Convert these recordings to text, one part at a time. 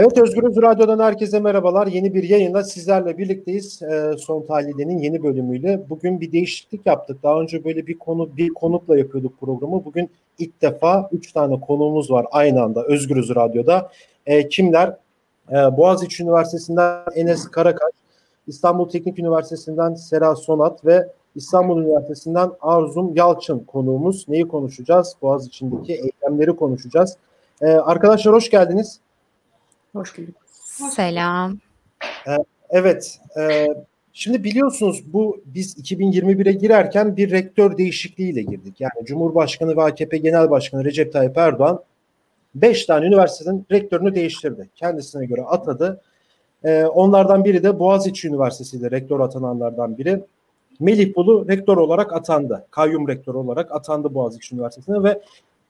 Evet Özgürüz Radyo'dan herkese merhabalar. Yeni bir yayında sizlerle birlikteyiz. E, Son Tahliye'nin yeni bölümüyle. Bugün bir değişiklik yaptık. Daha önce böyle bir konu bir konukla yapıyorduk programı. Bugün ilk defa üç tane konuğumuz var aynı anda Özgürüz Radyo'da. E, kimler? E, Boğaziçi Üniversitesi'nden Enes Karakaş, İstanbul Teknik Üniversitesi'nden Sera Sonat ve İstanbul Üniversitesi'nden Arzum Yalçın konuğumuz. Neyi konuşacağız? Boğaziçi'ndeki eylemleri konuşacağız. E, arkadaşlar hoş geldiniz. Hoş bulduk. Selam. Ee, evet, e, şimdi biliyorsunuz bu biz 2021'e girerken bir rektör değişikliğiyle girdik. Yani Cumhurbaşkanı ve AKP Genel Başkanı Recep Tayyip Erdoğan 5 tane üniversitenin rektörünü değiştirdi. Kendisine göre atadı. Ee, onlardan biri de Boğaziçi Üniversitesi'de rektör atananlardan biri. Melih Bulu rektör olarak atandı. Kayyum rektör olarak atandı Boğaziçi Üniversitesi'ne ve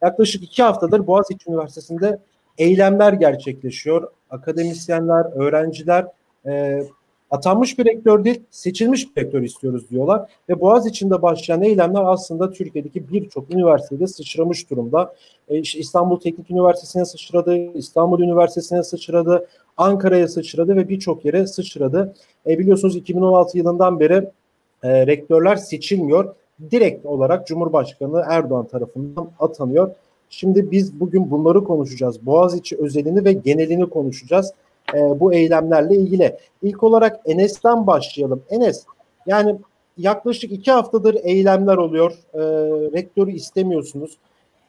yaklaşık iki haftadır Boğaziçi Üniversitesi'nde eylemler gerçekleşiyor. Akademisyenler, öğrenciler e, atanmış bir rektör değil, seçilmiş bir rektör istiyoruz diyorlar. Ve Boğaz içinde başlayan eylemler aslında Türkiye'deki birçok üniversitede sıçramış durumda. E, İstanbul Teknik Üniversitesi'ne sıçradı, İstanbul Üniversitesi'ne sıçradı, Ankara'ya sıçradı ve birçok yere sıçradı. E, biliyorsunuz 2016 yılından beri e, rektörler seçilmiyor. Direkt olarak Cumhurbaşkanı Erdoğan tarafından atanıyor. Şimdi biz bugün bunları konuşacağız. Boğaziçi özelini ve genelini konuşacağız e, bu eylemlerle ilgili. İlk olarak Enes'ten başlayalım. Enes, yani yaklaşık iki haftadır eylemler oluyor. E, rektörü istemiyorsunuz.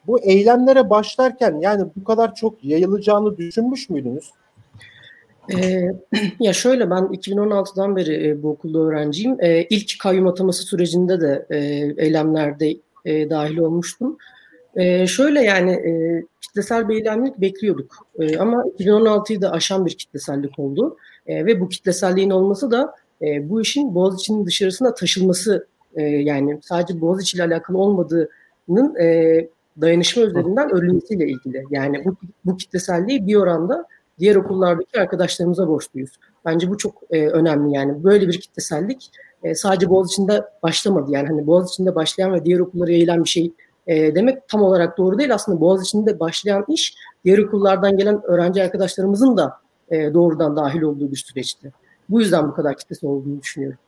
Bu eylemlere başlarken yani bu kadar çok yayılacağını düşünmüş müydünüz? Ee, ya şöyle ben 2016'dan beri e, bu okulda öğrenciyim. E, ilk kayyum ataması sürecinde de e, eylemlerde e, dahil olmuştum. E, şöyle yani e, kitlesel bir eylemlik bekliyorduk. E, ama 2016'yı da aşan bir kitlesellik oldu. E, ve bu kitleselliğin olması da e, bu işin Boğaziçi'nin dışarısına taşılması e, yani sadece Boğaziçi ile alakalı olmadığının e, dayanışma üzerinden örülmesiyle ilgili. Yani bu, bu kitleselliği bir oranda diğer okullardaki arkadaşlarımıza borçluyuz. Bence bu çok e, önemli yani. Böyle bir kitlesellik e, sadece Boğaziçi'nde başlamadı. Yani hani Boğaziçi'nde başlayan ve diğer okullara yayılan bir şey e, demek tam olarak doğru değil. Aslında Boğaziçi'nde başlayan iş diğer okullardan gelen öğrenci arkadaşlarımızın da e, doğrudan dahil olduğu bir süreçti. Bu yüzden bu kadar kitlesi olduğunu düşünüyorum.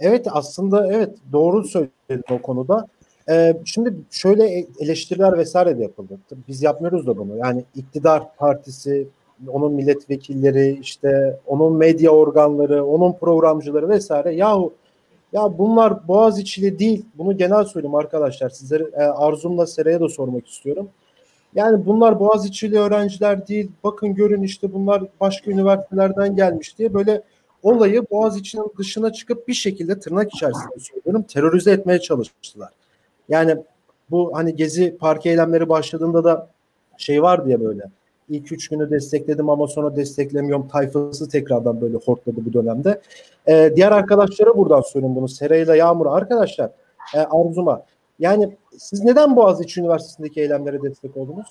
Evet aslında evet doğru söyledin o konuda. Ee, şimdi şöyle eleştiriler vesaire de yapıldı. Biz yapmıyoruz da bunu. Yani iktidar partisi, onun milletvekilleri, işte onun medya organları, onun programcıları vesaire. Yahu ya bunlar Boğaziçi'li değil. Bunu genel söyleyeyim arkadaşlar. Sizlere e, Arzum'la Sera'ya da sormak istiyorum. Yani bunlar Boğaziçi'li öğrenciler değil. Bakın görün işte bunlar başka üniversitelerden gelmiş diye böyle olayı Boğaziçi'nin dışına çıkıp bir şekilde tırnak içerisinde söylüyorum terörize etmeye çalıştılar. Yani bu hani Gezi Park eylemleri başladığında da şey vardı ya böyle İlk üç günü destekledim ama sonra desteklemiyorum tayfası tekrardan böyle hortladı bu dönemde. Ee, diğer arkadaşlara buradan söyleyeyim bunu. Serayla Yağmur arkadaşlar e, Arzuma. Yani siz neden Boğaziçi Üniversitesi'ndeki eylemlere destek oldunuz?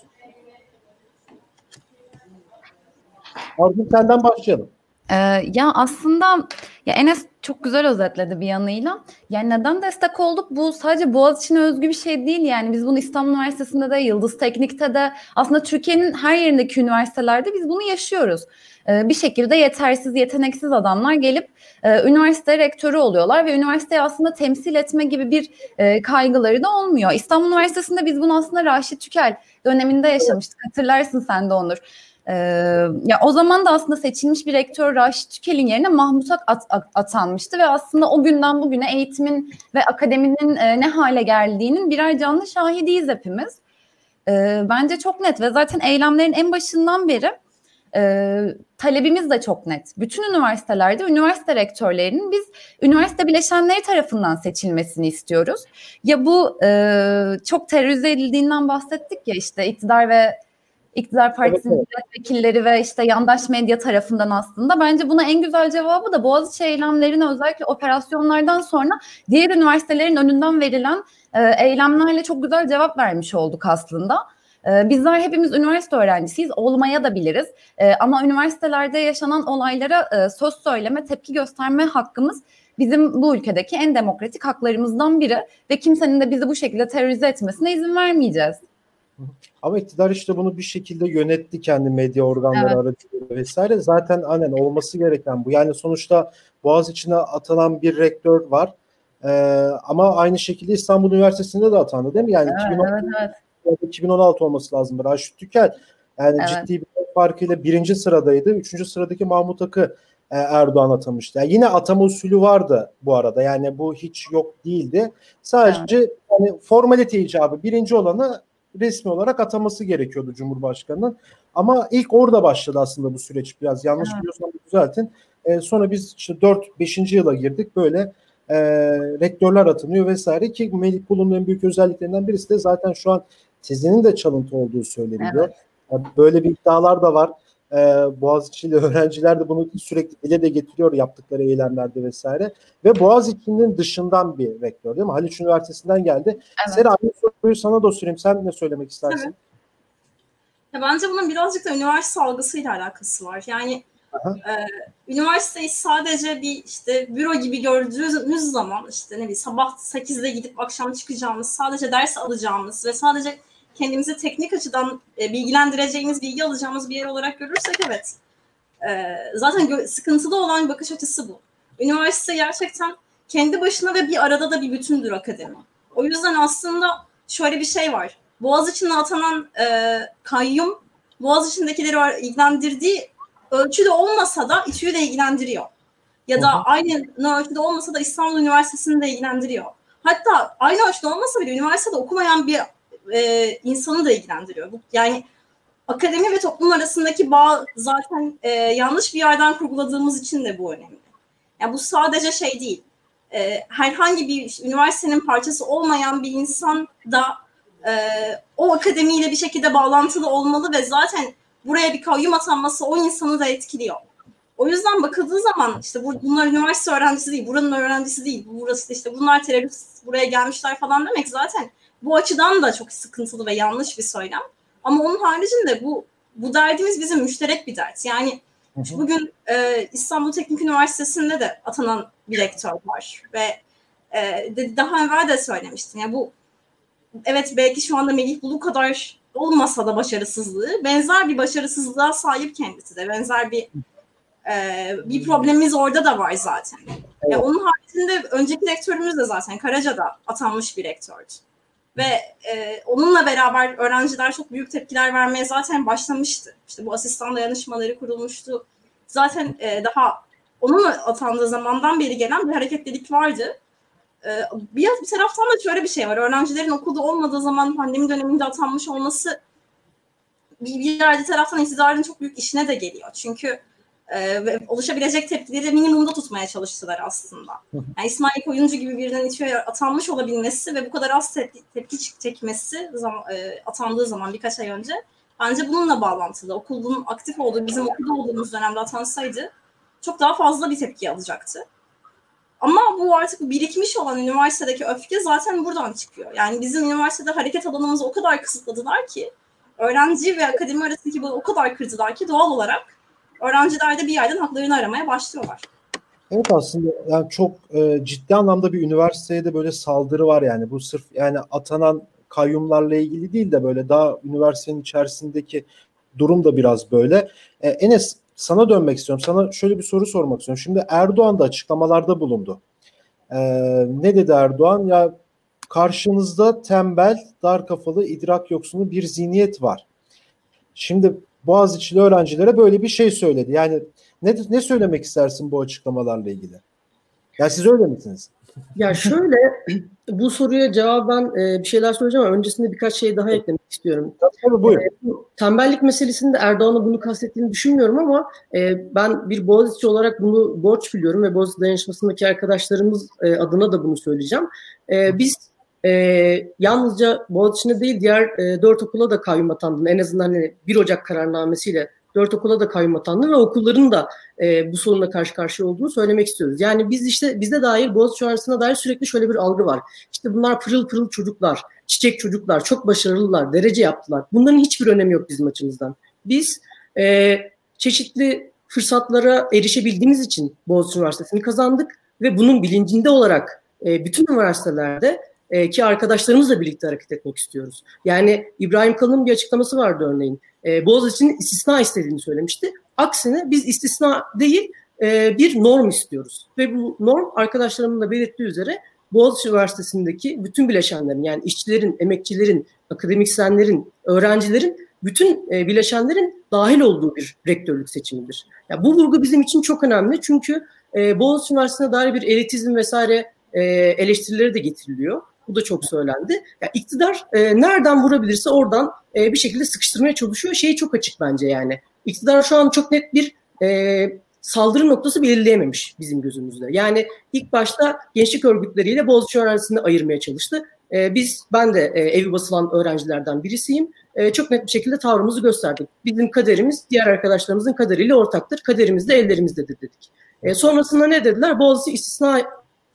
Arzum senden başlayalım. Ee, ya aslında ya Enes çok güzel özetledi bir yanıyla. Yani neden destek olduk? Bu sadece Boğaziçi'ne özgü bir şey değil yani. Biz bunu İstanbul Üniversitesi'nde de, Yıldız Teknik'te de aslında Türkiye'nin her yerindeki üniversitelerde biz bunu yaşıyoruz. Ee, bir şekilde yetersiz, yeteneksiz adamlar gelip e, üniversite rektörü oluyorlar ve üniversiteyi aslında temsil etme gibi bir e, kaygıları da olmuyor. İstanbul Üniversitesi'nde biz bunu aslında Raşit Tükel döneminde yaşamıştık. Hatırlarsın sen de Onur. Ee, ya o zaman da aslında seçilmiş bir rektör Raşit Tükel'in yerine Mahmut Ak at, at, atanmıştı ve aslında o günden bugüne eğitimin ve akademinin e, ne hale geldiğinin birer canlı şahidiyiz hepimiz. E, bence çok net ve zaten eylemlerin en başından beri e, talebimiz de çok net. Bütün üniversitelerde üniversite rektörlerinin biz üniversite bileşenleri tarafından seçilmesini istiyoruz. Ya bu e, çok terörize edildiğinden bahsettik ya işte iktidar ve iktidar partisinin evet, evet. milletvekilleri ve işte yandaş medya tarafından aslında. Bence buna en güzel cevabı da Boğaziçi eylemlerine özellikle operasyonlardan sonra diğer üniversitelerin önünden verilen e, eylemlerle çok güzel cevap vermiş olduk aslında. E, bizler hepimiz üniversite öğrencisiyiz, olmaya da biliriz. E, ama üniversitelerde yaşanan olaylara e, söz söyleme, tepki gösterme hakkımız bizim bu ülkedeki en demokratik haklarımızdan biri ve kimsenin de bizi bu şekilde terörize etmesine izin vermeyeceğiz. Ama iktidar işte bunu bir şekilde yönetti kendi medya organları evet. aracılığıyla vesaire. Zaten annen olması gereken bu. Yani sonuçta Boğaz içine atanan bir rektör var. Ee, ama aynı şekilde İstanbul Üniversitesi'nde de atandı değil mi? Yani evet, 2016, evet, evet. 2016 olması lazım. Raşit Tükel yani evet. ciddi bir farkıyla birinci sıradaydı. Üçüncü sıradaki Mahmut Akı e, Erdoğan atamıştı. Yani yine atama usulü vardı bu arada. Yani bu hiç yok değildi. Sadece evet. yani formalite icabı birinci olanı resmi olarak ataması gerekiyordu Cumhurbaşkanı'nın. Ama ilk orada başladı aslında bu süreç biraz. Yanlış evet. biliyorsam düzeltin. E, sonra biz işte 4-5. yıla girdik böyle e, rektörler atanıyor vesaire ki Melih Bulun'un en büyük özelliklerinden birisi de zaten şu an tezinin de çalıntı olduğu söyleniyor. Evet. Böyle bir iddialar da var. Ee, Boğaziçi'li öğrenciler de bunu sürekli dile de getiriyor yaptıkları eylemlerde vesaire. Ve Boğaziçi'nin dışından bir rektör değil mi? Haliç Üniversitesi'nden geldi. Evet. Sera aynı soruyu sana da sorayım. Sen ne söylemek istersin? Evet. Ya bence bunun birazcık da üniversite algısıyla alakası var. Yani e, üniversiteyi sadece bir işte büro gibi gördüğümüz zaman işte ne bileyim sabah 8'de gidip akşam çıkacağımız, sadece ders alacağımız ve sadece kendimizi teknik açıdan e, bilgilendireceğimiz, bilgi alacağımız bir yer olarak görürsek evet. E, zaten sıkıntılı olan bakış açısı bu. Üniversite gerçekten kendi başına ve bir arada da bir bütündür akademi. O yüzden aslında şöyle bir şey var. Boğaziçi'ne atanan e, kayyum Boğaziçi'ndekileri ilgilendirdiği ölçüde olmasa da İTÜ'yü de ilgilendiriyor. Ya da aynı ölçüde olmasa da İstanbul Üniversitesi'ni de ilgilendiriyor. Hatta aynı ölçüde olmasa bile üniversitede okumayan bir e, insanı da ilgilendiriyor. Bu, yani akademi ve toplum arasındaki bağ zaten e, yanlış bir yerden kurguladığımız için de bu önemli. Yani bu sadece şey değil. E, herhangi bir üniversitenin parçası olmayan bir insan da e, o akademiyle bir şekilde bağlantılı olmalı ve zaten buraya bir kayyum atanması o insanı da etkiliyor. O yüzden bakıldığı zaman işte bu, bunlar üniversite öğrencisi değil, buranın öğrencisi değil, burası işte bunlar terörist buraya gelmişler falan demek zaten bu açıdan da çok sıkıntılı ve yanlış bir söylem. Ama onun haricinde bu bu derdimiz bizim müşterek bir dert. Yani hı hı. bugün e, İstanbul Teknik Üniversitesi'nde de atanan bir rektör var ve e, de, daha evvel de söylemiştim. Yani bu evet belki şu anda Melih Bulu kadar olmasa da başarısızlığı benzer bir başarısızlığa sahip kendisi de benzer bir e, bir problemimiz orada da var zaten. Evet. E, onun haricinde önceki rektörümüz de zaten Karaca'da atanmış bir rektördü. Ve e, onunla beraber öğrenciler çok büyük tepkiler vermeye zaten başlamıştı. İşte bu asistan dayanışmaları kurulmuştu. Zaten e, daha onun atandığı zamandan beri gelen bir hareketlilik vardı. E, bir, bir taraftan da şöyle bir şey var. Öğrencilerin okulda olmadığı zaman pandemi döneminde atanmış olması bir, bir yerde taraftan iktidarın çok büyük işine de geliyor. Çünkü e, ve oluşabilecek tepkileri minimumda tutmaya çalıştılar aslında. Yani İsmail Koyuncu gibi birinin içeri atanmış olabilmesi ve bu kadar az tepki, tepki çekmesi zaman, e, atandığı zaman birkaç ay önce bence bununla bağlantılı. Okulun aktif olduğu, bizim okulda olduğumuz dönemde atansaydı çok daha fazla bir tepki alacaktı. Ama bu artık birikmiş olan üniversitedeki öfke zaten buradan çıkıyor. Yani bizim üniversitede hareket alanımızı o kadar kısıtladılar ki öğrenci ve akademi arasındaki bu o kadar kırdılar ki doğal olarak öğrenciler de bir yerden haklarını aramaya başlıyorlar. Evet aslında yani çok e, ciddi anlamda bir üniversiteye de böyle saldırı var yani bu sırf yani atanan kayyumlarla ilgili değil de böyle daha üniversitenin içerisindeki durum da biraz böyle. E, Enes sana dönmek istiyorum. Sana şöyle bir soru sormak istiyorum. Şimdi Erdoğan da açıklamalarda bulundu. E, ne dedi Erdoğan? Ya karşınızda tembel, dar kafalı, idrak yoksunu bir zihniyet var. Şimdi Boğaziçi'li öğrencilere böyle bir şey söyledi. Yani ne, ne söylemek istersin bu açıklamalarla ilgili? Ya siz öyle misiniz? Ya şöyle bu soruya cevaben e, bir şeyler söyleyeceğim ama öncesinde birkaç şey daha eklemek istiyorum. Tabii buyurun. E, tembellik meselesinde Erdoğan'ın bunu kastettiğini düşünmüyorum ama e, ben bir Boğaziçi olarak bunu borç biliyorum ve Boğaziçi dayanışmasındaki arkadaşlarımız e, adına da bunu söyleyeceğim. E, biz e, yalnızca Boğaziçi'ne değil diğer e, dört okula da kayyum atandı. En azından hani 1 Ocak kararnamesiyle dört okula da kayyum atandı ve okulların da e, bu sorunla karşı karşıya olduğunu söylemek istiyoruz. Yani biz işte bizde dair Boğaziçi Üniversitesi'ne dair sürekli şöyle bir algı var. İşte bunlar pırıl pırıl çocuklar, çiçek çocuklar, çok başarılılar, derece yaptılar. Bunların hiçbir önemi yok bizim açımızdan. Biz e, çeşitli fırsatlara erişebildiğimiz için Boğaziçi Üniversitesi'ni kazandık ve bunun bilincinde olarak e, bütün üniversitelerde e, ki arkadaşlarımızla birlikte hareket etmek istiyoruz. Yani İbrahim Kalın'ın bir açıklaması vardı örneğin. E, Boğaziçi'nin istisna istediğini söylemişti. Aksine biz istisna değil e, bir norm istiyoruz. Ve bu norm arkadaşlarımın da belirttiği üzere Boğaziçi Üniversitesi'ndeki bütün bileşenlerin yani işçilerin, emekçilerin, akademisyenlerin, öğrencilerin bütün e, bileşenlerin dahil olduğu bir rektörlük seçimidir. Ya bu vurgu bizim için çok önemli çünkü e, Boğaziçi Üniversitesi'ne dair bir elitizm vesaire e, eleştirileri de getiriliyor. Bu da çok söylendi. Ya iktidar e, nereden vurabilirse oradan e, bir şekilde sıkıştırmaya çalışıyor. Şey çok açık bence yani. İktidar şu an çok net bir e, saldırı noktası belirleyememiş bizim gözümüzde. Yani ilk başta gençlik örgütleriyle Boğaziçi öğrencisini ayırmaya çalıştı. E, biz, ben de e, evi basılan öğrencilerden birisiyim. E, çok net bir şekilde tavrımızı gösterdik. Bizim kaderimiz diğer arkadaşlarımızın kaderiyle ortaktır. Kaderimiz de ellerimizdedir dedik. E, sonrasında ne dediler? Boğaziçi istisna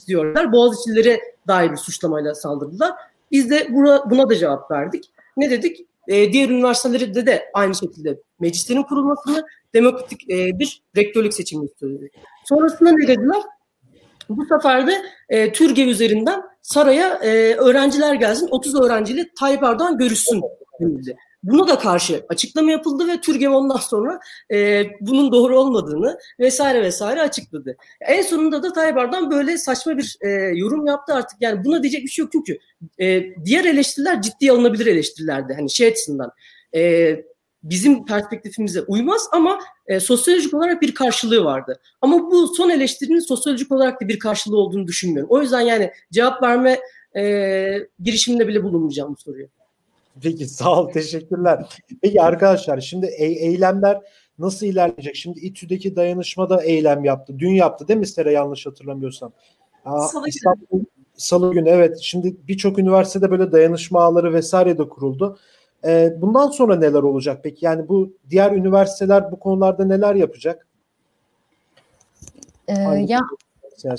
diyorlar. Boğaziçi'lilere dair bir suçlamayla saldırdılar. Biz de buna, buna da cevap verdik. Ne dedik? E, diğer üniversitelerde de aynı şekilde meclislerin kurulmasını, demokratik e, bir rektörlük seçimi istedik. Sonrasında ne dediler? Bu sefer de e, Türkiye üzerinden saraya e, öğrenciler gelsin, 30 öğrenciyle Tayyip Erdoğan görüşsün denildi. Buna da karşı açıklama yapıldı ve Türgev ondan sonra e, bunun doğru olmadığını vesaire vesaire açıkladı. En sonunda da Tayyip Erdoğan böyle saçma bir e, yorum yaptı artık. Yani buna diyecek bir şey yok çünkü e, diğer eleştiriler ciddiye alınabilir eleştirilerdi. Hani şey açısından e, bizim perspektifimize uymaz ama e, sosyolojik olarak bir karşılığı vardı. Ama bu son eleştirinin sosyolojik olarak da bir karşılığı olduğunu düşünmüyorum. O yüzden yani cevap verme e, girişiminde bile bulunmayacağım bu soruya. Peki sağ ol teşekkürler. Peki arkadaşlar şimdi e- eylemler nasıl ilerleyecek? Şimdi İTÜ'deki dayanışmada eylem yaptı. Dün yaptı değil mi Sera yanlış hatırlamıyorsam? Aa, Salı İstanbul, Salı günü evet. Şimdi birçok üniversitede böyle dayanışma ağları vesaire de kuruldu. Ee, bundan sonra neler olacak peki? Yani bu diğer üniversiteler bu konularda neler yapacak? Ee, ya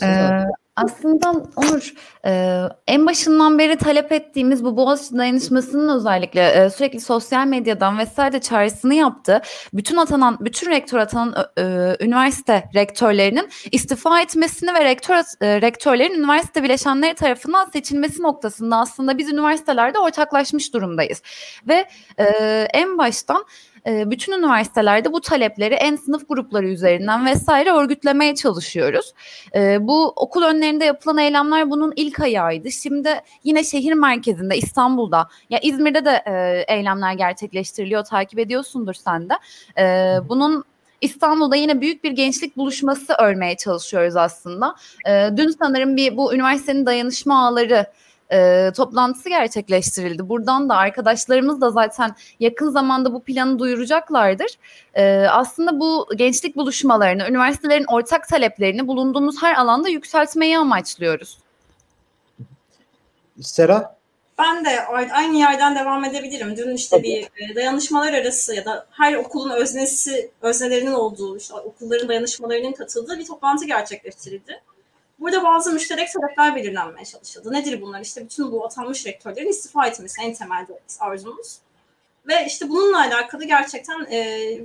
anlatın. Aslında Onur e, en başından beri talep ettiğimiz bu Boğaziçi dayanışmasının özellikle e, sürekli sosyal medyadan vesaire çağrısını yaptı. Bütün atanan, bütün rektör atanan ö, üniversite rektörlerinin istifa etmesini ve rektör e, rektörlerin üniversite bileşenleri tarafından seçilmesi noktasında aslında biz üniversitelerde ortaklaşmış durumdayız. Ve e, en baştan e, bütün üniversitelerde bu talepleri en sınıf grupları üzerinden vesaire örgütlemeye çalışıyoruz. E, bu okul önlerinde yapılan eylemler bunun ilk ayağıydı. Şimdi yine şehir merkezinde İstanbul'da ya İzmir'de de e, eylemler gerçekleştiriliyor takip ediyorsundur sen de. E, bunun İstanbul'da yine büyük bir gençlik buluşması örmeye çalışıyoruz aslında. Dün sanırım bir bu üniversitenin dayanışma ağları e, toplantısı gerçekleştirildi. Buradan da arkadaşlarımız da zaten yakın zamanda bu planı duyuracaklardır. E, aslında bu gençlik buluşmalarını, üniversitelerin ortak taleplerini bulunduğumuz her alanda yükseltmeyi amaçlıyoruz. Sera? Ben de aynı yerden devam edebilirim. Dün işte bir e, dayanışmalar arası ya da her okulun öznesi, öznelerinin olduğu, işte okulların dayanışmalarının katıldığı bir toplantı gerçekleştirildi. Burada bazı müşterek talepler belirlenmeye çalışıldı. Nedir bunlar? İşte bütün bu atanmış rektörlerin istifa etmesi en temelde arzumuz. Ve işte bununla alakalı gerçekten e,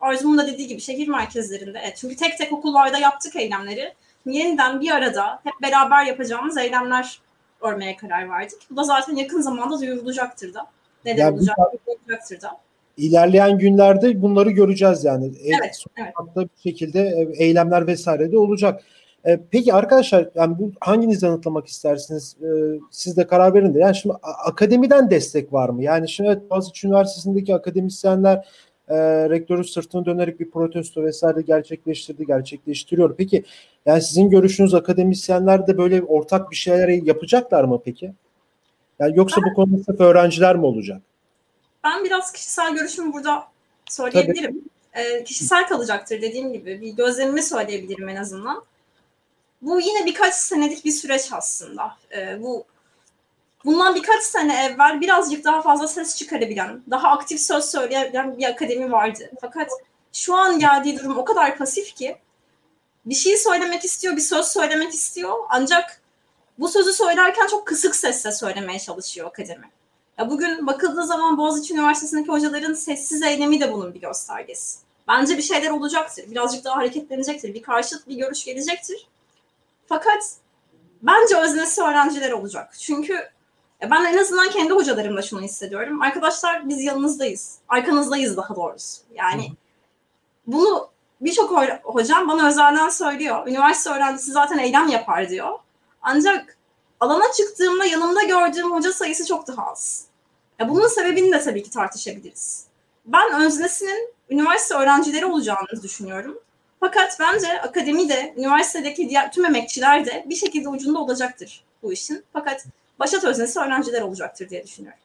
arzumun da dediği gibi şehir merkezlerinde. Evet, çünkü tek tek okullarda yaptık eylemleri. Yeniden bir arada hep beraber yapacağımız eylemler örmeye karar verdik. Bu da zaten yakın zamanda duyurulacaktır da. Neden Yani olacak? Duyurulacaktır da. İlerleyen günlerde bunları göreceğiz yani. Evet, evet. Hatta bir şekilde e, eylemler vesaire de olacak. E, Peki arkadaşlar yani bu hanginiz yanıtlamak istersiniz? E, Siz de karar verin de. Yani şimdi akademiden destek var mı? Yani şimdi evet Boğaziçi Üniversitesi'ndeki akademisyenler e, rektörün sırtını dönerek bir protesto vesaire gerçekleştirdi, gerçekleştiriyor. Peki yani sizin görüşünüz akademisyenler de böyle ortak bir şeyler yapacaklar mı peki? Yani yoksa bu konuda sırf öğrenciler mi olacak? Ben biraz kişisel görüşümü burada söyleyebilirim. Ee, kişisel kalacaktır dediğim gibi. Bir gözlemimi söyleyebilirim en azından. Bu yine birkaç senelik bir süreç aslında. Ee, bu Bundan birkaç sene evvel birazcık daha fazla ses çıkarabilen, daha aktif söz söyleyen bir akademi vardı. Fakat şu an geldiği durum o kadar pasif ki bir şey söylemek istiyor, bir söz söylemek istiyor. Ancak bu sözü söylerken çok kısık sesle söylemeye çalışıyor akademi. Ya bugün bakıldığı zaman Boğaziçi Üniversitesi'ndeki hocaların sessiz eylemi de bunun bir göstergesi. Bence bir şeyler olacaktır. Birazcık daha hareketlenecektir. Bir karşıt bir görüş gelecektir. Fakat bence öznesi öğrenciler olacak. Çünkü ben en azından kendi hocalarımla şunu hissediyorum. Arkadaşlar biz yanınızdayız. Arkanızdayız daha doğrusu. Yani bunu birçok hocam bana özelden söylüyor. Üniversite öğrencisi zaten eylem yapar diyor. Ancak alana çıktığımda yanımda gördüğüm hoca sayısı çok daha az. Ya bunun sebebini de tabii ki tartışabiliriz. Ben öznesinin üniversite öğrencileri olacağını düşünüyorum. Fakat bence akademi de, üniversitedeki diğer tüm emekçiler de bir şekilde ucunda olacaktır bu işin. Fakat başat öznesi öğrenciler olacaktır diye düşünüyorum.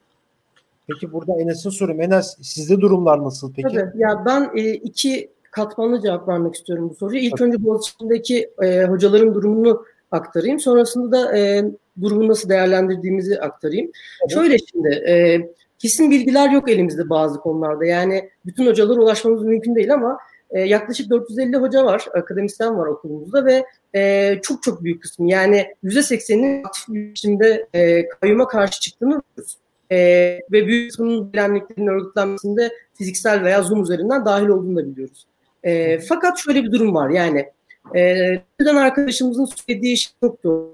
Peki burada Enes'e sorum. Enes sizde durumlar nasıl peki? Tabii. Ya ben e, iki katmanlı cevap vermek istiyorum bu soruya. İlk önce Boğaziçi'ndeki e, hocaların durumunu aktarayım. Sonrasında da e, durumu nasıl değerlendirdiğimizi aktarayım. Evet. Şöyle şimdi e, kesin bilgiler yok elimizde bazı konularda. Yani bütün hocalara ulaşmamız mümkün değil ama e, yaklaşık 450 hoca var, akademisyen var okulumuzda ve e, çok çok büyük kısmı yani %80'inin aktif biçimde e, kayyuma karşı çıktığını biliyoruz. E, ve büyük kısmının eylemliklerin örgütlenmesinde fiziksel veya Zoom üzerinden dahil olduğunu da biliyoruz. E, fakat şöyle bir durum var yani e, arkadaşımızın söylediği şey çok doğru.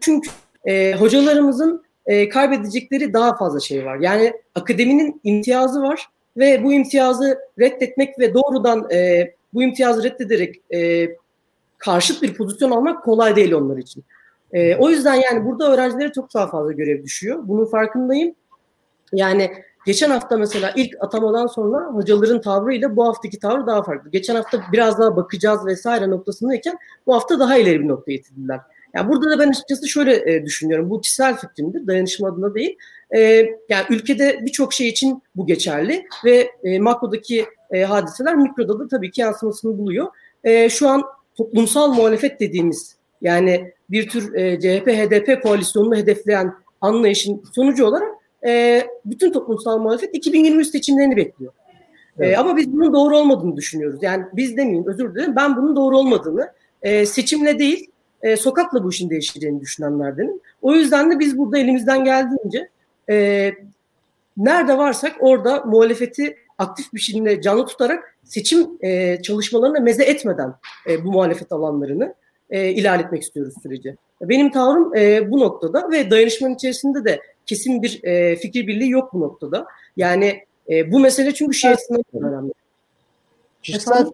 Çünkü hocalarımızın kaybedecekleri daha fazla şey var. Yani akademinin imtiyazı var ve bu imtiyazı reddetmek ve doğrudan e, bu imtiyazı reddederek e, karşıt bir pozisyon almak kolay değil onlar için. E, o yüzden yani burada öğrencilere çok daha fazla görev düşüyor. Bunun farkındayım. Yani geçen hafta mesela ilk atamadan sonra hocaların tavrıyla bu haftaki tavrı daha farklı. Geçen hafta biraz daha bakacağız vesaire noktasındayken bu hafta daha ileri bir noktaya getirdiler. Yani burada da ben açıkçası şöyle e, düşünüyorum. Bu kişisel fikrimdir. Dayanışma adına değil. E, yani ülkede birçok şey için bu geçerli ve e, makrodaki e, hadiseler mikroda da tabii ki yansımasını buluyor. E, şu an toplumsal muhalefet dediğimiz yani bir tür e, CHP-HDP koalisyonunu hedefleyen anlayışın sonucu olarak e, bütün toplumsal muhalefet 2023 seçimlerini bekliyor. E, evet. E, ama biz bunun doğru olmadığını düşünüyoruz. Yani biz demeyeyim özür dilerim ben bunun doğru olmadığını e, seçimle değil e, sokakla bu işin değişeceğini düşünenlerdenim. O yüzden de biz burada elimizden geldiğince e, nerede varsak orada muhalefeti aktif bir şekilde canlı tutarak seçim e, çalışmalarına meze etmeden e, bu muhalefet alanlarını e, ilerletmek istiyoruz süreci. Benim tavrım e, bu noktada ve dayanışmanın içerisinde de kesin bir e, fikir birliği yok bu noktada. Yani e, bu mesele çünkü şey açısından önemli. Kişisel,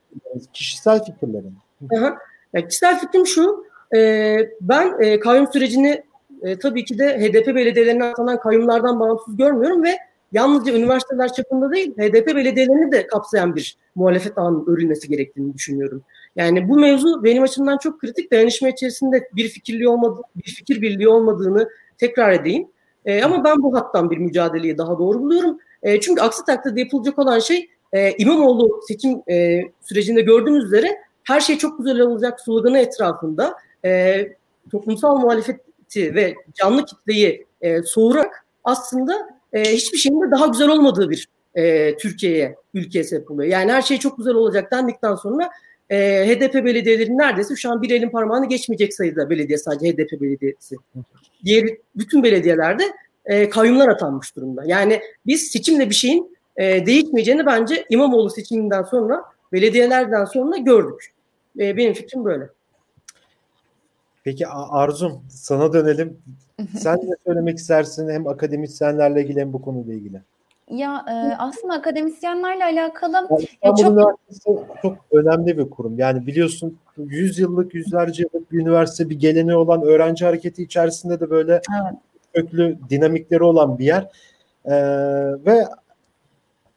kişisel fikirlerim. Aha. Yani kişisel fikrim şu, e, ben e, kayyum sürecini e, tabii ki de HDP belediyelerine atanan kayyumlardan bağımsız görmüyorum ve yalnızca üniversiteler çapında değil HDP belediyelerini de kapsayan bir muhalefet ağının örülmesi gerektiğini düşünüyorum. Yani bu mevzu benim açımdan çok kritik. Dayanışma içerisinde bir fikirli olmadı, bir fikir birliği olmadığını tekrar edeyim. E, ama ben bu hattan bir mücadeleyi daha doğru buluyorum. E, çünkü aksi takdirde yapılacak olan şey e, İmamoğlu seçim e, sürecinde gördüğümüz üzere her şey çok güzel olacak sloganı etrafında e, toplumsal muhalefeti ve canlı kitleyi e, soğurarak aslında e, hiçbir şeyin de daha güzel olmadığı bir e, Türkiye'ye, ülkeye sebep. Yani her şey çok güzel olacak dendikten sonra e, HDP belediyeleri neredeyse şu an bir elin parmağını geçmeyecek sayıda belediye sadece HDP belediyesi. Diğer bütün belediyelerde e, kayyumlar atanmış durumda. Yani biz seçimle bir şeyin e, değişmeyeceğini bence İmamoğlu seçiminden sonra belediyelerden sonra gördük. E, benim fikrim böyle. Peki Arzum sana dönelim. Sen ne söylemek istersin hem akademisyenlerle ilgili hem bu konuyla ilgili? Ya e, aslında akademisyenlerle alakalı yani İstanbul çok... Üniversitesi çok önemli bir kurum. Yani biliyorsun 100 yıllık, yüzlerce yıllık bir üniversite, bir geleneği olan öğrenci hareketi içerisinde de böyle evet. köklü dinamikleri olan bir yer. Ee, ve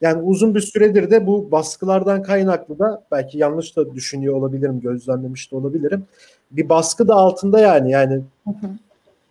yani uzun bir süredir de bu baskılardan kaynaklı da belki yanlış da düşünüyor olabilirim, gözlemlemiş de olabilirim. Bir baskı da altında yani yani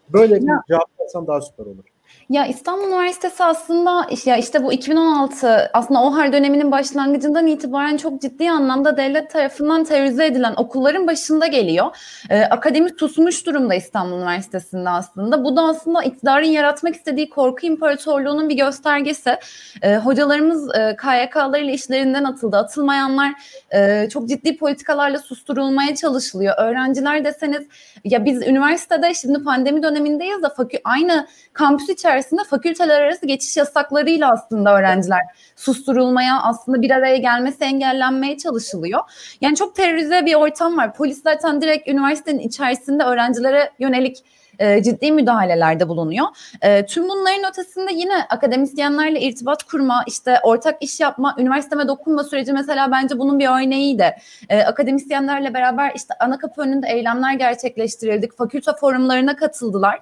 böyle bir cevap daha süper olur. Ya İstanbul Üniversitesi aslında işte, işte bu 2016 aslında OHAR döneminin başlangıcından itibaren çok ciddi anlamda devlet tarafından terörize edilen okulların başında geliyor. Ee, akademi susmuş durumda İstanbul Üniversitesi'nde aslında. Bu da aslında iktidarın yaratmak istediği korku imparatorluğunun bir göstergesi. Ee, hocalarımız e, KYK'larıyla işlerinden atıldı. Atılmayanlar e, çok ciddi politikalarla susturulmaya çalışılıyor. Öğrenciler deseniz ya biz üniversitede şimdi pandemi dönemindeyiz de fakü aynı kampüs içerisinde fakülteler arası geçiş yasaklarıyla aslında öğrenciler susturulmaya, aslında bir araya gelmesi engellenmeye çalışılıyor. Yani çok terörize bir ortam var. Polis zaten direkt üniversitenin içerisinde öğrencilere yönelik e, ciddi müdahalelerde bulunuyor. E, tüm bunların ötesinde yine akademisyenlerle irtibat kurma, işte ortak iş yapma, üniversiteme dokunma süreci mesela bence bunun bir örneğiydi. E, akademisyenlerle beraber işte ana kapı önünde eylemler gerçekleştirildik, fakülte forumlarına katıldılar.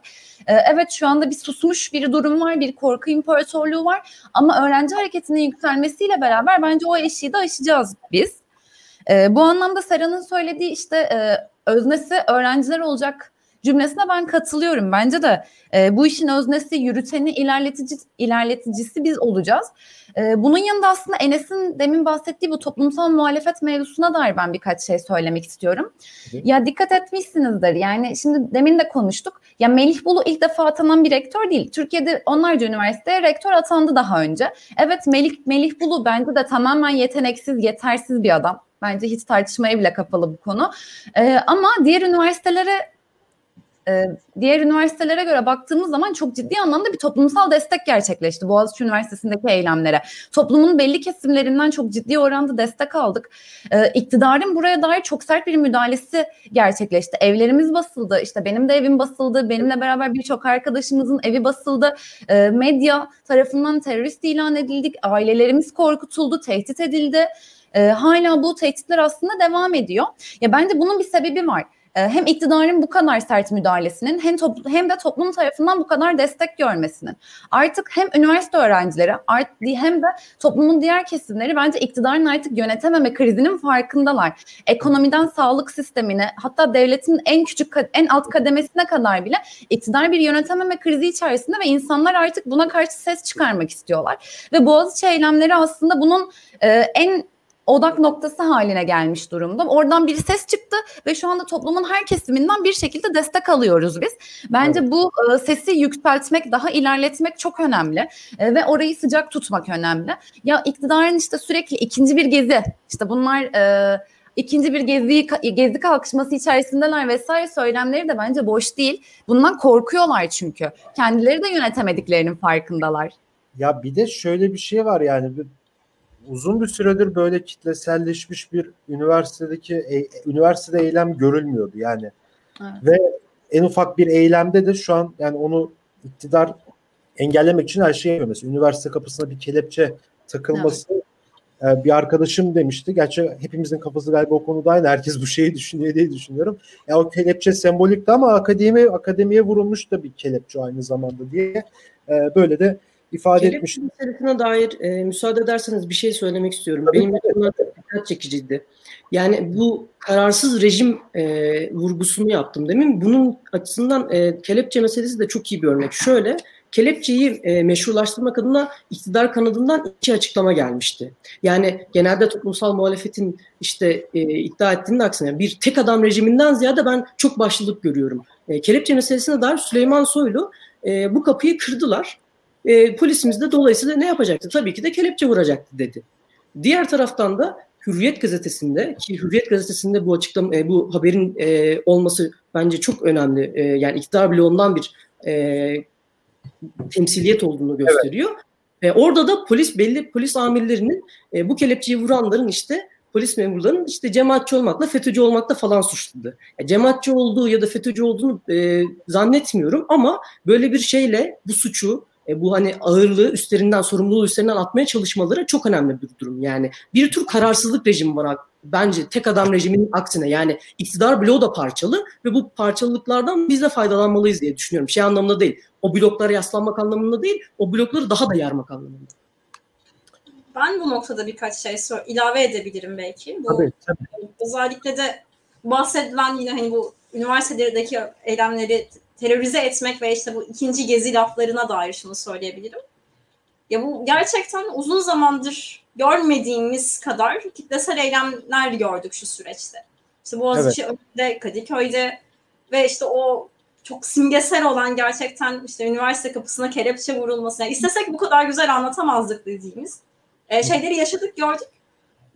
E, evet şu anda bir susmuş bir durum var, bir korku imparatorluğu var ama öğrenci hareketinin yükselmesiyle beraber bence o eşiği de aşacağız biz. E, bu anlamda Sera'nın söylediği işte e, öznesi öğrenciler olacak cümlesine ben katılıyorum. Bence de e, bu işin öznesi, yürüteni, ilerletici, ilerleticisi biz olacağız. E, bunun yanında aslında Enes'in demin bahsettiği bu toplumsal muhalefet mevzusuna dair ben birkaç şey söylemek istiyorum. Evet. Ya dikkat etmişsinizdir. Yani şimdi demin de konuştuk. Ya Melih Bulu ilk defa atanan bir rektör değil. Türkiye'de onlarca üniversiteye rektör atandı daha önce. Evet Melih, Melih Bulu bence de tamamen yeteneksiz, yetersiz bir adam. Bence hiç tartışmaya bile kapalı bu konu. Ee, ama diğer üniversitelere diğer üniversitelere göre baktığımız zaman çok ciddi anlamda bir toplumsal destek gerçekleşti Boğaziçi Üniversitesi'ndeki eylemlere. Toplumun belli kesimlerinden çok ciddi oranda destek aldık. Ee, iktidarın buraya dair çok sert bir müdahalesi gerçekleşti. Evlerimiz basıldı, işte benim de evim basıldı, benimle beraber birçok arkadaşımızın evi basıldı. Ee, medya tarafından terörist ilan edildik, ailelerimiz korkutuldu, tehdit edildi. hala bu tehditler aslında devam ediyor. Ya bence bunun bir sebebi var. Ee, hem iktidarın bu kadar sert müdahalesinin hem, toplu, hem de toplum tarafından bu kadar destek görmesinin. Artık hem üniversite öğrencileri hem de toplumun diğer kesimleri bence iktidarın artık yönetememe krizinin farkındalar. Ekonomiden sağlık sistemine hatta devletin en küçük en alt kademesine kadar bile iktidar bir yönetememe krizi içerisinde ve insanlar artık buna karşı ses çıkarmak istiyorlar. Ve Boğaziçi eylemleri aslında bunun e, en odak noktası haline gelmiş durumda. Oradan bir ses çıktı ve şu anda toplumun her kesiminden bir şekilde destek alıyoruz biz. Bence evet. bu e, sesi yükseltmek, daha ilerletmek çok önemli e, ve orayı sıcak tutmak önemli. Ya iktidarın işte sürekli ikinci bir gezi, işte bunlar e, ikinci bir gezi gezi kalkışması içerisindeler vesaire söylemleri de bence boş değil. Bundan korkuyorlar çünkü. Kendileri de yönetemediklerinin farkındalar. Ya bir de şöyle bir şey var yani uzun bir süredir böyle kitleselleşmiş bir üniversitedeki e, üniversitede eylem görülmüyordu yani. Evet. Ve en ufak bir eylemde de şu an yani onu iktidar engellemek için her şeyi yapıyor. Mesela üniversite kapısına bir kelepçe takılması evet. e, bir arkadaşım demişti. Gerçi hepimizin kafası galiba o konuda aynı. Herkes bu şeyi düşünüyor diye düşünüyorum. Ya o kelepçe sembolikti ama akademi akademiye vurulmuş da bir kelepçe aynı zamanda diye. E, böyle de ifade Kelep etmiş. meselesine dair e, müsaade ederseniz bir şey söylemek istiyorum. Tabii. Benim için dikkat çekiciydi. Yani bu kararsız rejim e, vurgusunu yaptım demin. Bunun açısından e, kelepçe meselesi de çok iyi bir örnek. Şöyle, kelepçeyi e, meşrulaştırmak adına iktidar kanadından iki açıklama gelmişti. Yani genelde toplumsal muhalefetin işte e, iddia ettiğinin aksine bir tek adam rejiminden ziyade ben çok başlılık görüyorum. E, kelepçe meselesine dair Süleyman Soylu e, bu kapıyı kırdılar e, polisimiz de dolayısıyla ne yapacaktı? Tabii ki de kelepçe vuracaktı dedi. Diğer taraftan da Hürriyet gazetesinde ki Hürriyet gazetesinde bu açıklama e, bu haberin e, olması bence çok önemli. E, yani iktidar bloğundan bir e, temsiliyet olduğunu gösteriyor. Evet. E, orada da polis belli polis amirlerinin e, bu kelepçeyi vuranların işte polis memurlarının işte cemaatçi olmakla FETÖ'cü olmakla falan suçladı. Yani cemaatçi olduğu ya da FETÖ'cü olduğunu e, zannetmiyorum ama böyle bir şeyle bu suçu e, bu hani ağırlığı üstlerinden, sorumluluğu üstlerinden atmaya çalışmaları çok önemli bir durum. Yani bir tür kararsızlık rejimi var bence tek adam rejiminin aksine yani iktidar bloğu da parçalı ve bu parçalılıklardan biz de faydalanmalıyız diye düşünüyorum. Şey anlamında değil, o bloklara yaslanmak anlamında değil, o blokları daha da yarmak anlamında. Ben bu noktada birkaç şey ilave edebilirim belki. Bu, tabii, tabii. Özellikle de bahsedilen yine hani bu üniversitelerdeki eylemleri terörize etmek ve işte bu ikinci gezi laflarına dair şunu söyleyebilirim. Ya bu gerçekten uzun zamandır görmediğimiz kadar kitlesel eylemler gördük şu süreçte. İşte Boğaziçi evet. önünde, Kadıköy'de ve işte o çok simgesel olan gerçekten işte üniversite kapısına kelepçe vurulması. Yani istesek bu kadar güzel anlatamazdık dediğimiz e, şeyleri yaşadık, gördük.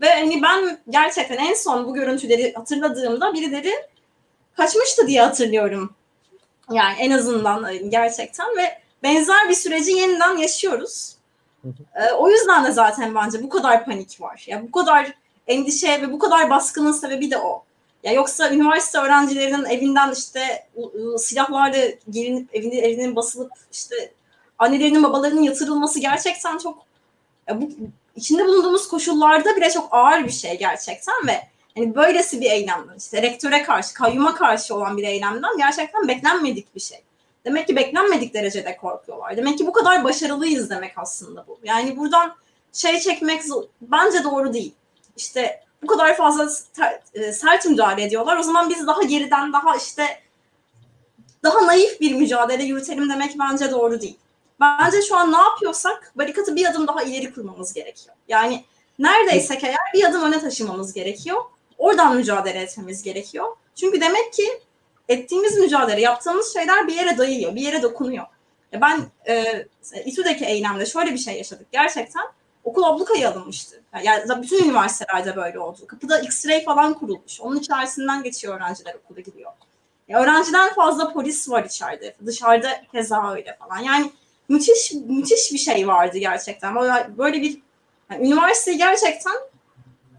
Ve hani ben gerçekten en son bu görüntüleri hatırladığımda birileri kaçmıştı diye hatırlıyorum yani en azından e, gerçekten ve benzer bir süreci yeniden yaşıyoruz. E, o yüzden de zaten bence bu kadar panik var. Ya bu kadar endişe ve bu kadar baskının sebebi de o. Ya yoksa üniversite öğrencilerinin evinden işte silahlarla gelinip evinin evinin basılıp işte annelerinin babalarının yatırılması gerçekten çok ya bu içinde bulunduğumuz koşullarda bile çok ağır bir şey gerçekten ve hani böylesi bir eylemden işte rektöre karşı, kayyuma karşı olan bir eylemden gerçekten beklenmedik bir şey. Demek ki beklenmedik derecede korkuyorlar. Demek ki bu kadar başarılıyız demek aslında bu. Yani buradan şey çekmek bence doğru değil. İşte bu kadar fazla e, sert müdahale ediyorlar. O zaman biz daha geriden daha işte daha naif bir mücadele yürütelim demek bence doğru değil. Bence şu an ne yapıyorsak barikatı bir adım daha ileri kurmamız gerekiyor. Yani neredeysek eğer bir adım öne taşımamız gerekiyor. Oradan mücadele etmemiz gerekiyor. Çünkü demek ki ettiğimiz mücadele, yaptığımız şeyler bir yere dayıyor, bir yere dokunuyor. Ben e, İTÜ'deki eylemde şöyle bir şey yaşadık. Gerçekten okul ablukaya alınmıştı. Yani bütün üniversitelerde böyle oldu. Kapıda X-ray falan kurulmuş. Onun içerisinden geçiyor öğrenciler okula gidiyor. Ya öğrenciden fazla polis var içeride. Dışarıda keza öyle falan. Yani müthiş müthiş bir şey vardı gerçekten. Böyle bir yani üniversiteyi gerçekten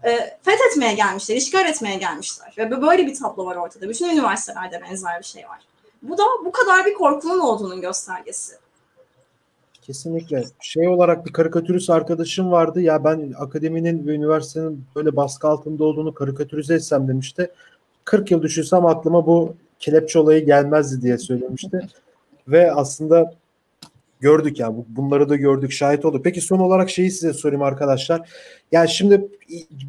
e, fethetmeye gelmişler, işgal etmeye gelmişler. Ve böyle bir tablo var ortada. Bütün üniversitelerde benzer bir şey var. Bu da bu kadar bir korkunun olduğunun göstergesi. Kesinlikle. Şey olarak bir karikatürist arkadaşım vardı. Ya ben akademinin ve üniversitenin böyle baskı altında olduğunu karikatürize etsem demişti. 40 yıl düşünsem aklıma bu kelepçe olayı gelmezdi diye söylemişti. Ve aslında gördük yani bunları da gördük şahit olduk. Peki son olarak şeyi size sorayım arkadaşlar. Yani şimdi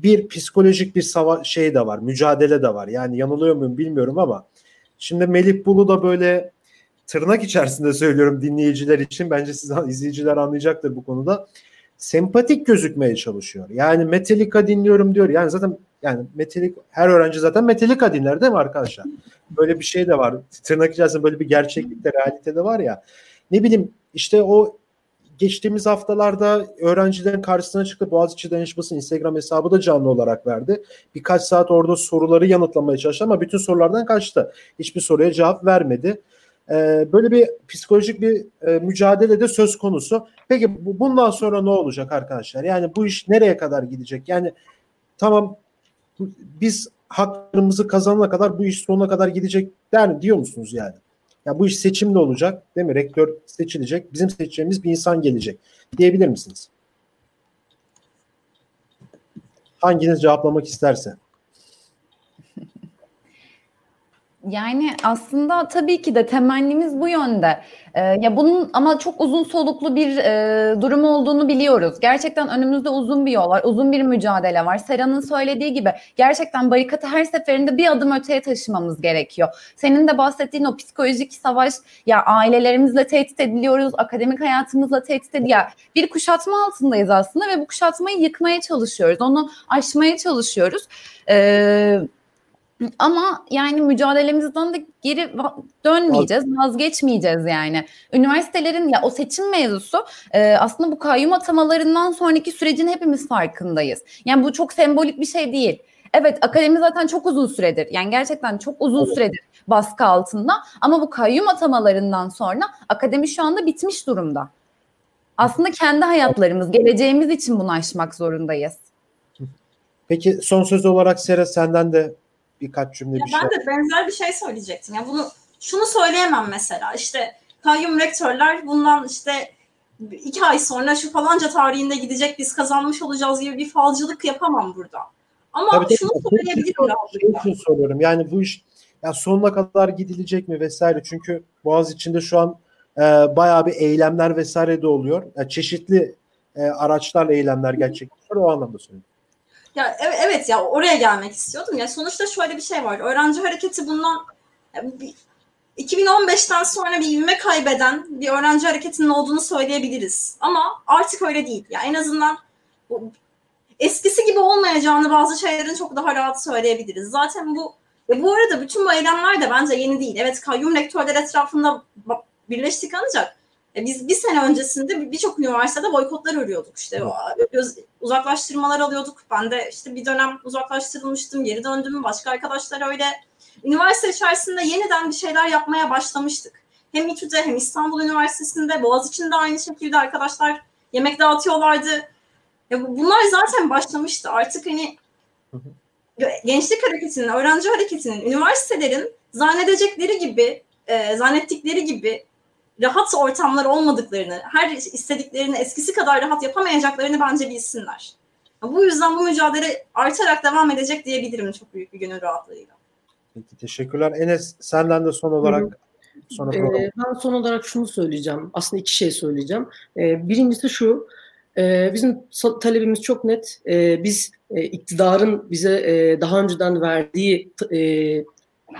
bir psikolojik bir sava şey de var, mücadele de var. Yani yanılıyor muyum bilmiyorum ama şimdi Melih Bulu da böyle tırnak içerisinde söylüyorum dinleyiciler için. Bence siz izleyiciler anlayacaktır bu konuda. Sempatik gözükmeye çalışıyor. Yani Metallica dinliyorum diyor. Yani zaten yani Metallica her öğrenci zaten Metallica dinler değil mi arkadaşlar? Böyle bir şey de var. Tırnak içerisinde böyle bir gerçeklikte, realitede var ya. Ne bileyim işte o geçtiğimiz haftalarda öğrencilerin karşısına çıktı. Boğaziçi Danışması Instagram hesabı da canlı olarak verdi. Birkaç saat orada soruları yanıtlamaya çalıştı ama bütün sorulardan kaçtı. Hiçbir soruya cevap vermedi. Ee, böyle bir psikolojik bir e, mücadele de söz konusu. Peki bu, bundan sonra ne olacak arkadaşlar? Yani bu iş nereye kadar gidecek? Yani tamam biz haklarımızı kazanana kadar bu iş sonuna kadar gidecek der diyor musunuz yani? Ya bu iş seçimli olacak değil mi? Rektör seçilecek. Bizim seçeceğimiz bir insan gelecek. Diyebilir misiniz? Hanginiz cevaplamak isterse. Yani aslında tabii ki de temennimiz bu yönde. Ee, ya bunun ama çok uzun soluklu bir e, durum olduğunu biliyoruz. Gerçekten önümüzde uzun bir yol var, uzun bir mücadele var. Sera'nın söylediği gibi gerçekten barikatı her seferinde bir adım öteye taşımamız gerekiyor. Senin de bahsettiğin o psikolojik savaş, ya ailelerimizle tehdit ediliyoruz, akademik hayatımızla tehdit ediliyoruz. Ya bir kuşatma altındayız aslında ve bu kuşatmayı yıkmaya çalışıyoruz, onu aşmaya çalışıyoruz. Ee, ama yani mücadelemizden de geri dönmeyeceğiz, vazgeçmeyeceğiz yani. Üniversitelerin ya o seçim mevzusu e, aslında bu kayyum atamalarından sonraki sürecin hepimiz farkındayız. Yani bu çok sembolik bir şey değil. Evet akademi zaten çok uzun süredir yani gerçekten çok uzun süredir baskı altında ama bu kayyum atamalarından sonra akademi şu anda bitmiş durumda. Aslında kendi hayatlarımız, geleceğimiz için bunu aşmak zorundayız. Peki son söz olarak Sera senden de birkaç cümle ya bir ben şey. Ben de benzer bir şey söyleyecektim. Yani bunu şunu söyleyemem mesela. İşte kayyum rektörler bundan işte iki ay sonra şu falanca tarihinde gidecek biz kazanmış olacağız gibi bir falcılık yapamam burada. Ama tabii, şunu tabii, söyleyebilirim. Şey için soruyorum. Yani bu iş ya sonuna kadar gidilecek mi vesaire. Çünkü Boğaz içinde şu an e, bayağı bir eylemler vesaire de oluyor. Yani çeşitli e, araçlarla eylemler gerçekleşiyor. O anlamda söylüyorum. Ya evet, evet ya oraya gelmek istiyordum. Ya sonuçta şöyle bir şey var. Öğrenci hareketi bundan 2015'ten sonra bir ivme kaybeden bir öğrenci hareketinin olduğunu söyleyebiliriz. Ama artık öyle değil. Ya en azından bu, eskisi gibi olmayacağını bazı şeylerin çok daha rahat söyleyebiliriz. Zaten bu ve bu arada bütün bu eylemler de bence yeni değil. Evet kayyum rektörler etrafında birleştik ancak biz bir sene öncesinde birçok üniversitede boykotlar örüyorduk. İşte uzaklaştırmalar alıyorduk. Ben de işte bir dönem uzaklaştırılmıştım, geri döndüm. Başka arkadaşlar öyle. Üniversite içerisinde yeniden bir şeyler yapmaya başlamıştık. hem İTÜ'de hem İstanbul Üniversitesi'nde, Boğaziçi'nde aynı şekilde arkadaşlar yemek dağıtıyorlardı. Ya bunlar zaten başlamıştı. Artık hani gençlik hareketinin, öğrenci hareketinin, üniversitelerin zannedecekleri gibi, e, zannettikleri gibi rahat ortamlar olmadıklarını, her istediklerini eskisi kadar rahat yapamayacaklarını bence bilsinler. Bu yüzden bu mücadele artarak devam edecek diyebilirim çok büyük bir gönül rahatlığıyla. Peki teşekkürler. Enes senden de son olarak sonra ee, ben son olarak şunu söyleyeceğim. Aslında iki şey söyleyeceğim. Ee, birincisi şu. E, bizim talebimiz çok net. E, biz e, iktidarın bize e, daha önceden verdiği e,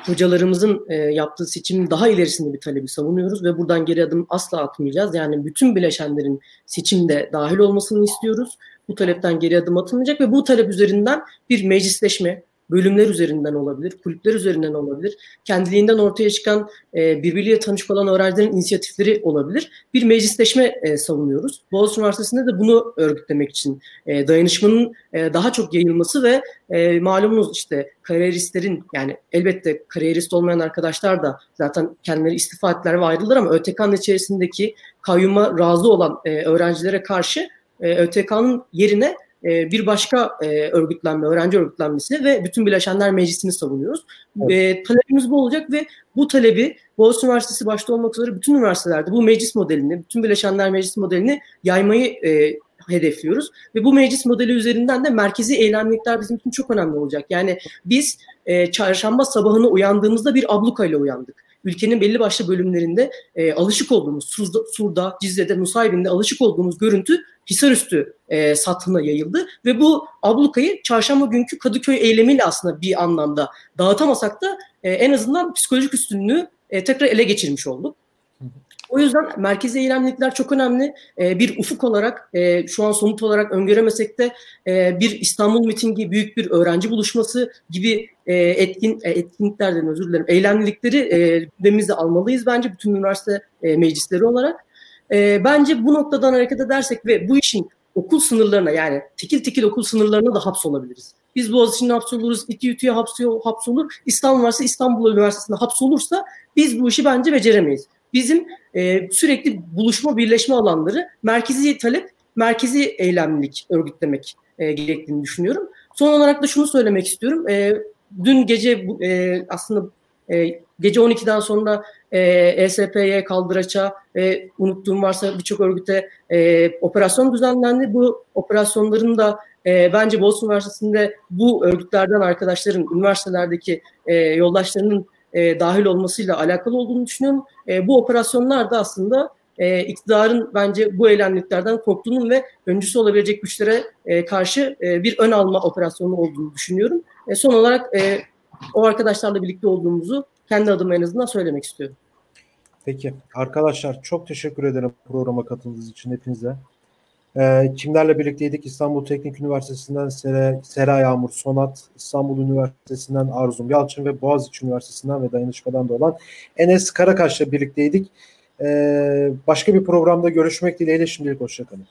hocalarımızın e, yaptığı seçimin daha ilerisinde bir talebi savunuyoruz ve buradan geri adım asla atmayacağız. Yani bütün bileşenlerin seçimde dahil olmasını istiyoruz. Bu talepten geri adım atılmayacak ve bu talep üzerinden bir meclisleşme, bölümler üzerinden olabilir, kulüpler üzerinden olabilir, kendiliğinden ortaya çıkan e, birbiriyle tanışık olan öğrencilerin inisiyatifleri olabilir. Bir meclisleşme e, savunuyoruz. Boğaziçi Üniversitesi'nde de bunu örgütlemek için e, dayanışmanın e, daha çok yayılması ve e, malumunuz işte kariyeristlerin yani elbette kariyerist olmayan arkadaşlar da zaten kendileri istifa ettiler ve ayrılır ama ÖTK'nın içerisindeki kayyuma razı olan e, öğrencilere karşı e, ÖTK'nın yerine e, bir başka e, örgütlenme, öğrenci örgütlenmesi ve bütün bileşenler meclisini savunuyoruz. Evet. E, talebimiz bu olacak ve bu talebi Boğaziçi Üniversitesi başta olmak üzere bütün üniversitelerde bu meclis modelini, bütün bileşenler meclis modelini yaymayı e, hedefliyoruz. Ve bu meclis modeli üzerinden de merkezi eylemlilikler bizim için çok önemli olacak. Yani biz e, çarşamba sabahını uyandığımızda bir abluka ile uyandık ülkenin belli başlı bölümlerinde e, alışık olduğumuz Surda, Surda, Cizre'de, Nusaybin'de alışık olduğumuz görüntü Hisarüstü e, satına yayıldı ve bu ablukayı çarşamba günkü Kadıköy eylemiyle aslında bir anlamda dağıtamasak da e, en azından psikolojik üstünlüğü e, tekrar ele geçirmiş olduk. O yüzden merkezi eylemlilikler çok önemli. E, bir ufuk olarak e, şu an somut olarak öngöremesek de e, bir İstanbul mitingi, büyük bir öğrenci buluşması gibi e, etkin e, etkinliklerden özür dilerim. Eylemlilikleri e, gündemimizde almalıyız bence bütün üniversite e, meclisleri olarak. E, bence bu noktadan hareket edersek ve bu işin okul sınırlarına yani tekil tekil okul sınırlarına da hapsolabiliriz. Biz Boğaziçi'ne hapsoluruz, İTÜ İTÜ'ye hapsolur, İstanbul Üniversitesi İstanbul Üniversitesi'nde hapsolursa biz bu işi bence beceremeyiz. Bizim e, sürekli buluşma, birleşme alanları merkezi talep, merkezi eylemlilik örgütlemek e, gerektiğini düşünüyorum. Son olarak da şunu söylemek istiyorum. E, dün gece e, aslında e, gece 12'den sonra e, ESP'ye, Kaldıraç'a ve unuttuğum varsa birçok örgüte e, operasyon düzenlendi. Bu operasyonların da e, bence Boğaziçi Üniversitesi'nde bu örgütlerden arkadaşların, üniversitelerdeki e, yoldaşlarının e, dahil olmasıyla alakalı olduğunu düşünüyorum. E, bu operasyonlar da aslında e, iktidarın bence bu eylemliklerden korktuğunun ve öncüsü olabilecek güçlere e, karşı e, bir ön alma operasyonu olduğunu düşünüyorum. E, son olarak e, o arkadaşlarla birlikte olduğumuzu kendi adıma en azından söylemek istiyorum. Peki arkadaşlar çok teşekkür ederim programa katıldığınız için hepinize. Ee, kimlerle birlikteydik? İstanbul Teknik Üniversitesi'nden Sera, Sera Yağmur Sonat, İstanbul Üniversitesi'nden Arzum Yalçın ve Boğaziçi Üniversitesi'nden ve dayanışmadan da olan Enes Karakaş'la birlikteydik. Ee, başka bir programda görüşmek dileğiyle şimdilik hoşçakalın.